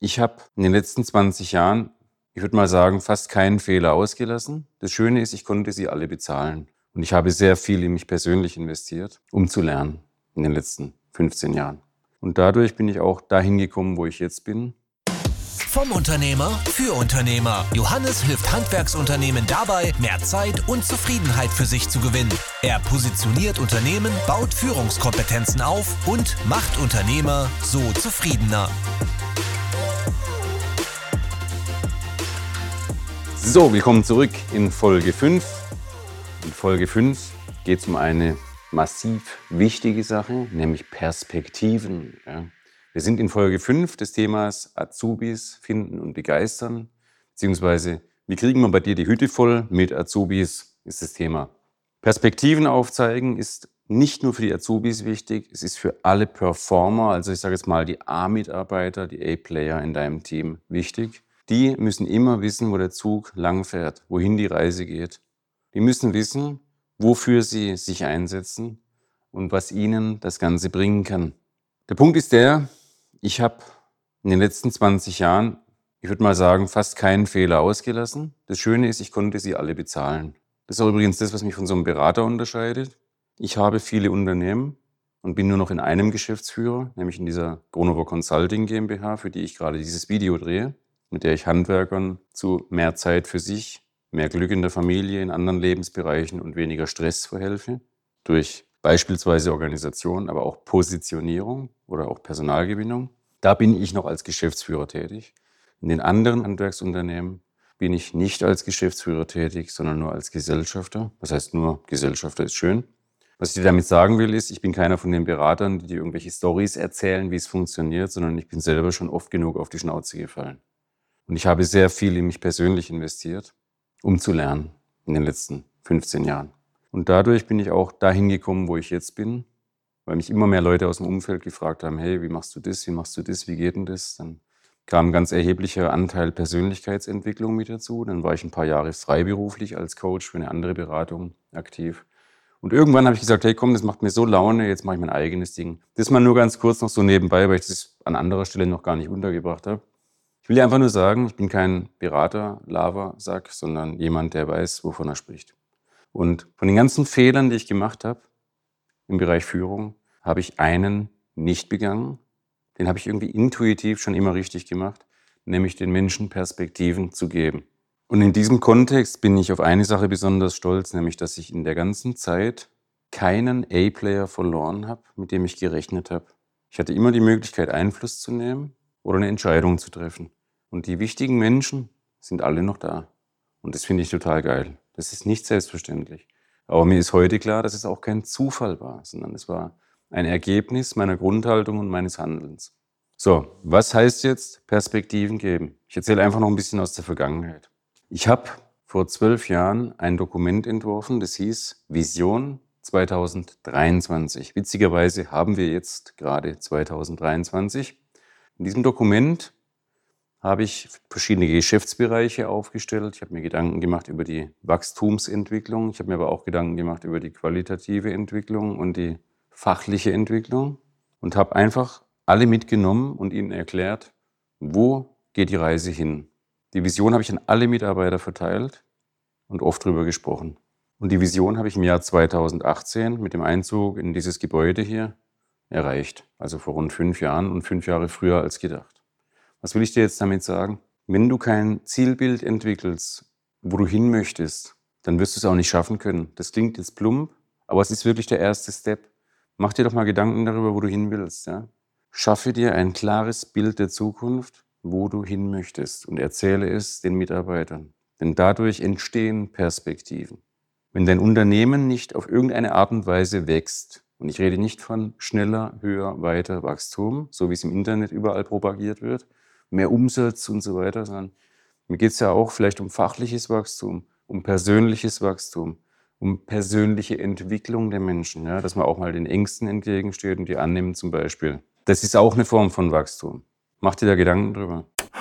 Ich habe in den letzten 20 Jahren, ich würde mal sagen, fast keinen Fehler ausgelassen. Das Schöne ist, ich konnte sie alle bezahlen. Und ich habe sehr viel in mich persönlich investiert, um zu lernen in den letzten 15 Jahren. Und dadurch bin ich auch dahin gekommen, wo ich jetzt bin. Vom Unternehmer für Unternehmer. Johannes hilft Handwerksunternehmen dabei, mehr Zeit und Zufriedenheit für sich zu gewinnen. Er positioniert Unternehmen, baut Führungskompetenzen auf und macht Unternehmer so zufriedener. So, willkommen zurück in Folge 5. In Folge 5 geht es um eine massiv wichtige Sache, nämlich Perspektiven. Ja. Wir sind in Folge 5 des Themas Azubis finden und begeistern, beziehungsweise wie kriegen wir bei dir die Hütte voll mit Azubis, ist das Thema. Perspektiven aufzeigen ist nicht nur für die Azubis wichtig, es ist für alle Performer, also ich sage jetzt mal die A-Mitarbeiter, die A-Player in deinem Team wichtig. Die müssen immer wissen, wo der Zug lang fährt, wohin die Reise geht. Die müssen wissen, wofür sie sich einsetzen und was ihnen das Ganze bringen kann. Der Punkt ist der, ich habe in den letzten 20 Jahren, ich würde mal sagen, fast keinen Fehler ausgelassen. Das Schöne ist, ich konnte sie alle bezahlen. Das ist auch übrigens das, was mich von so einem Berater unterscheidet. Ich habe viele Unternehmen und bin nur noch in einem Geschäftsführer, nämlich in dieser Gronover Consulting GmbH, für die ich gerade dieses Video drehe mit der ich Handwerkern zu mehr Zeit für sich, mehr Glück in der Familie, in anderen Lebensbereichen und weniger Stress verhelfe. Durch beispielsweise Organisation, aber auch Positionierung oder auch Personalgewinnung. Da bin ich noch als Geschäftsführer tätig. In den anderen Handwerksunternehmen bin ich nicht als Geschäftsführer tätig, sondern nur als Gesellschafter. Das heißt nur, Gesellschafter ist schön. Was ich dir damit sagen will, ist, ich bin keiner von den Beratern, die dir irgendwelche Stories erzählen, wie es funktioniert, sondern ich bin selber schon oft genug auf die Schnauze gefallen. Und ich habe sehr viel in mich persönlich investiert, um zu lernen in den letzten 15 Jahren. Und dadurch bin ich auch dahin gekommen, wo ich jetzt bin, weil mich immer mehr Leute aus dem Umfeld gefragt haben, hey, wie machst du das, wie machst du das, wie geht denn das? Dann kam ein ganz erheblicher Anteil Persönlichkeitsentwicklung mit dazu. Dann war ich ein paar Jahre freiberuflich als Coach für eine andere Beratung aktiv. Und irgendwann habe ich gesagt, hey komm, das macht mir so Laune, jetzt mache ich mein eigenes Ding. Das mal nur ganz kurz noch so nebenbei, weil ich das an anderer Stelle noch gar nicht untergebracht habe. Ich will dir einfach nur sagen, ich bin kein Berater, Lava-Sack, sondern jemand, der weiß, wovon er spricht. Und von den ganzen Fehlern, die ich gemacht habe im Bereich Führung, habe ich einen nicht begangen. Den habe ich irgendwie intuitiv schon immer richtig gemacht, nämlich den Menschen Perspektiven zu geben. Und in diesem Kontext bin ich auf eine Sache besonders stolz, nämlich dass ich in der ganzen Zeit keinen A-Player verloren habe, mit dem ich gerechnet habe. Ich hatte immer die Möglichkeit, Einfluss zu nehmen oder eine Entscheidung zu treffen. Und die wichtigen Menschen sind alle noch da. Und das finde ich total geil. Das ist nicht selbstverständlich. Aber mir ist heute klar, dass es auch kein Zufall war, sondern es war ein Ergebnis meiner Grundhaltung und meines Handelns. So, was heißt jetzt Perspektiven geben? Ich erzähle einfach noch ein bisschen aus der Vergangenheit. Ich habe vor zwölf Jahren ein Dokument entworfen, das hieß Vision 2023. Witzigerweise haben wir jetzt gerade 2023. In diesem Dokument habe ich verschiedene Geschäftsbereiche aufgestellt. Ich habe mir Gedanken gemacht über die Wachstumsentwicklung. Ich habe mir aber auch Gedanken gemacht über die qualitative Entwicklung und die fachliche Entwicklung und habe einfach alle mitgenommen und ihnen erklärt, wo geht die Reise hin. Die Vision habe ich an alle Mitarbeiter verteilt und oft drüber gesprochen. Und die Vision habe ich im Jahr 2018 mit dem Einzug in dieses Gebäude hier erreicht. Also vor rund fünf Jahren und fünf Jahre früher als gedacht. Was will ich dir jetzt damit sagen? Wenn du kein Zielbild entwickelst, wo du hin möchtest, dann wirst du es auch nicht schaffen können. Das klingt jetzt plump, aber es ist wirklich der erste Step. Mach dir doch mal Gedanken darüber, wo du hin willst. Ja? Schaffe dir ein klares Bild der Zukunft, wo du hin möchtest und erzähle es den Mitarbeitern. Denn dadurch entstehen Perspektiven. Wenn dein Unternehmen nicht auf irgendeine Art und Weise wächst, und ich rede nicht von schneller, höher, weiter Wachstum, so wie es im Internet überall propagiert wird, mehr Umsatz und so weiter, sondern mir geht es ja auch vielleicht um fachliches Wachstum, um persönliches Wachstum, um persönliche Entwicklung der Menschen, ja, dass man auch mal den Ängsten entgegensteht und die annimmt zum Beispiel. Das ist auch eine Form von Wachstum. Mach dir da Gedanken drüber.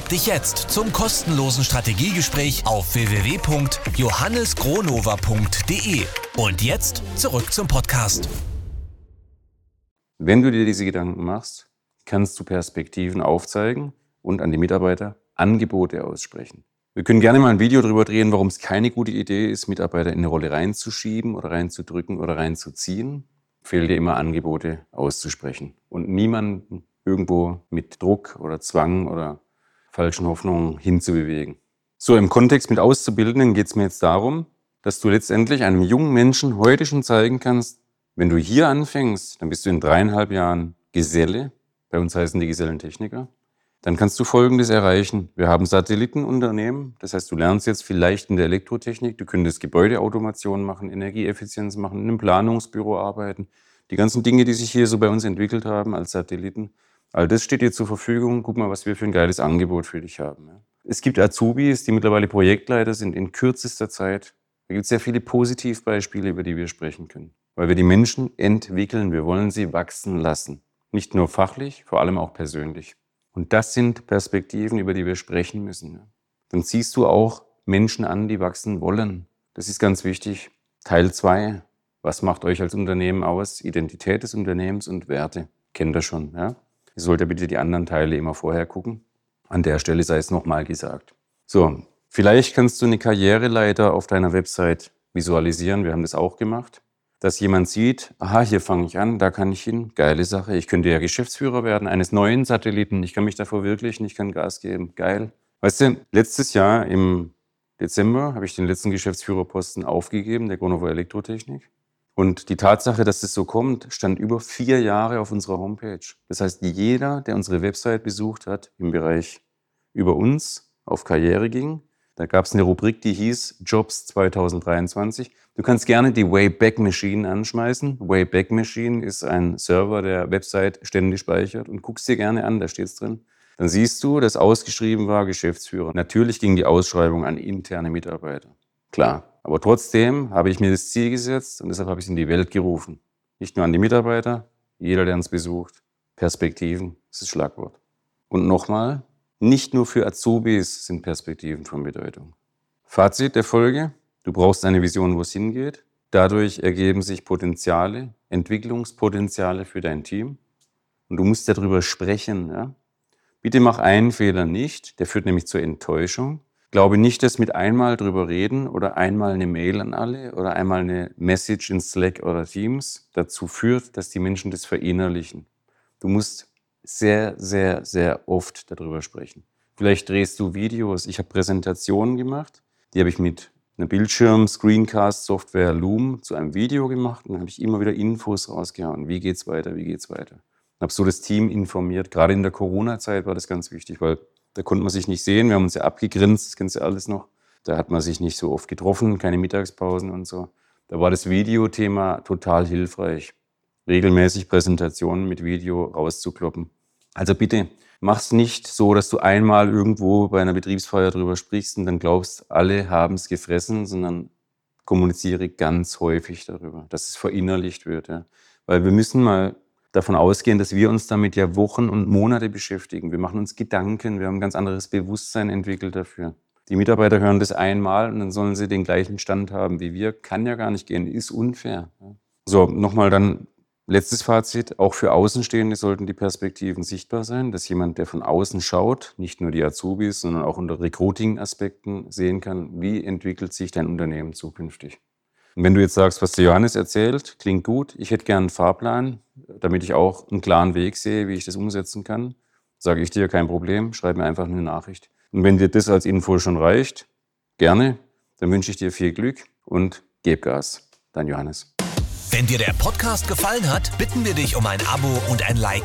dich jetzt zum kostenlosen Strategiegespräch auf www.johannesgronova.de. Und jetzt zurück zum Podcast. Wenn du dir diese Gedanken machst, kannst du Perspektiven aufzeigen und an die Mitarbeiter Angebote aussprechen. Wir können gerne mal ein Video darüber drehen, warum es keine gute Idee ist, Mitarbeiter in eine Rolle reinzuschieben oder reinzudrücken oder reinzuziehen. Fehlt dir immer Angebote auszusprechen und niemanden irgendwo mit Druck oder Zwang oder falschen Hoffnungen hinzubewegen. So, im Kontext mit Auszubildenden geht es mir jetzt darum, dass du letztendlich einem jungen Menschen heute schon zeigen kannst, wenn du hier anfängst, dann bist du in dreieinhalb Jahren Geselle, bei uns heißen die Gesellentechniker, dann kannst du Folgendes erreichen. Wir haben Satellitenunternehmen, das heißt, du lernst jetzt vielleicht in der Elektrotechnik, du könntest Gebäudeautomation machen, Energieeffizienz machen, in einem Planungsbüro arbeiten. Die ganzen Dinge, die sich hier so bei uns entwickelt haben als Satelliten, All das steht dir zur Verfügung. Guck mal, was wir für ein geiles Angebot für dich haben. Es gibt Azubis, die mittlerweile Projektleiter sind in kürzester Zeit. Da gibt es sehr viele Positivbeispiele, über die wir sprechen können. Weil wir die Menschen entwickeln. Wir wollen sie wachsen lassen. Nicht nur fachlich, vor allem auch persönlich. Und das sind Perspektiven, über die wir sprechen müssen. Dann siehst du auch Menschen an, die wachsen wollen. Das ist ganz wichtig. Teil zwei: Was macht euch als Unternehmen aus? Identität des Unternehmens und Werte. Kennt ihr schon, ja? Ihr solltet bitte die anderen Teile immer vorher gucken. An der Stelle sei es nochmal gesagt. So, vielleicht kannst du eine Karriereleiter auf deiner Website visualisieren. Wir haben das auch gemacht. Dass jemand sieht, aha, hier fange ich an, da kann ich hin. Geile Sache. Ich könnte ja Geschäftsführer werden eines neuen Satelliten. Ich kann mich davor verwirklichen, ich kann Gas geben. Geil. Weißt du, letztes Jahr im Dezember habe ich den letzten Geschäftsführerposten aufgegeben, der Gonova Elektrotechnik. Und die Tatsache, dass es so kommt, stand über vier Jahre auf unserer Homepage. Das heißt, jeder, der unsere Website besucht hat, im Bereich über uns auf Karriere ging, da gab es eine Rubrik, die hieß Jobs 2023. Du kannst gerne die Wayback Machine anschmeißen. Wayback Machine ist ein Server, der Website ständig speichert und guckst dir gerne an, da steht es drin. Dann siehst du, dass ausgeschrieben war Geschäftsführer. Natürlich ging die Ausschreibung an interne Mitarbeiter. Klar, aber trotzdem habe ich mir das Ziel gesetzt und deshalb habe ich es in die Welt gerufen. Nicht nur an die Mitarbeiter, jeder, der uns besucht. Perspektiven ist das Schlagwort. Und nochmal, nicht nur für Azubis sind Perspektiven von Bedeutung. Fazit der Folge, du brauchst eine Vision, wo es hingeht. Dadurch ergeben sich Potenziale, Entwicklungspotenziale für dein Team. Und du musst darüber sprechen. Ja? Bitte mach einen Fehler nicht, der führt nämlich zur Enttäuschung glaube nicht, dass mit einmal drüber reden oder einmal eine Mail an alle oder einmal eine Message in Slack oder Teams dazu führt, dass die Menschen das verinnerlichen. Du musst sehr, sehr, sehr oft darüber sprechen. Vielleicht drehst du Videos. Ich habe Präsentationen gemacht, die habe ich mit einer Bildschirm, Screencast, Software Loom zu einem Video gemacht und habe ich immer wieder Infos rausgehauen. Wie geht's weiter? Wie geht's weiter? Habe so das Team informiert. Gerade in der Corona-Zeit war das ganz wichtig, weil da konnte man sich nicht sehen. Wir haben uns ja abgegrinst, das kennst du alles noch. Da hat man sich nicht so oft getroffen, keine Mittagspausen und so. Da war das Videothema total hilfreich. Regelmäßig Präsentationen mit Video rauszukloppen. Also bitte, mach's nicht so, dass du einmal irgendwo bei einer Betriebsfeier drüber sprichst und dann glaubst, alle haben es gefressen, sondern kommuniziere ganz häufig darüber, dass es verinnerlicht wird. Ja. Weil wir müssen mal davon ausgehen, dass wir uns damit ja Wochen und Monate beschäftigen. Wir machen uns Gedanken, wir haben ein ganz anderes Bewusstsein entwickelt dafür. Die Mitarbeiter hören das einmal und dann sollen sie den gleichen Stand haben wie wir. Kann ja gar nicht gehen, ist unfair. So, nochmal dann letztes Fazit. Auch für Außenstehende sollten die Perspektiven sichtbar sein, dass jemand, der von außen schaut, nicht nur die Azubis, sondern auch unter Recruiting-Aspekten sehen kann, wie entwickelt sich dein Unternehmen zukünftig. Wenn du jetzt sagst, was der Johannes erzählt, klingt gut, ich hätte gern einen Fahrplan, damit ich auch einen klaren Weg sehe, wie ich das umsetzen kann, sage ich dir kein Problem, schreib mir einfach eine Nachricht. Und wenn dir das als Info schon reicht, gerne, dann wünsche ich dir viel Glück und geb Gas. Dein Johannes. Wenn dir der Podcast gefallen hat, bitten wir dich um ein Abo und ein Like.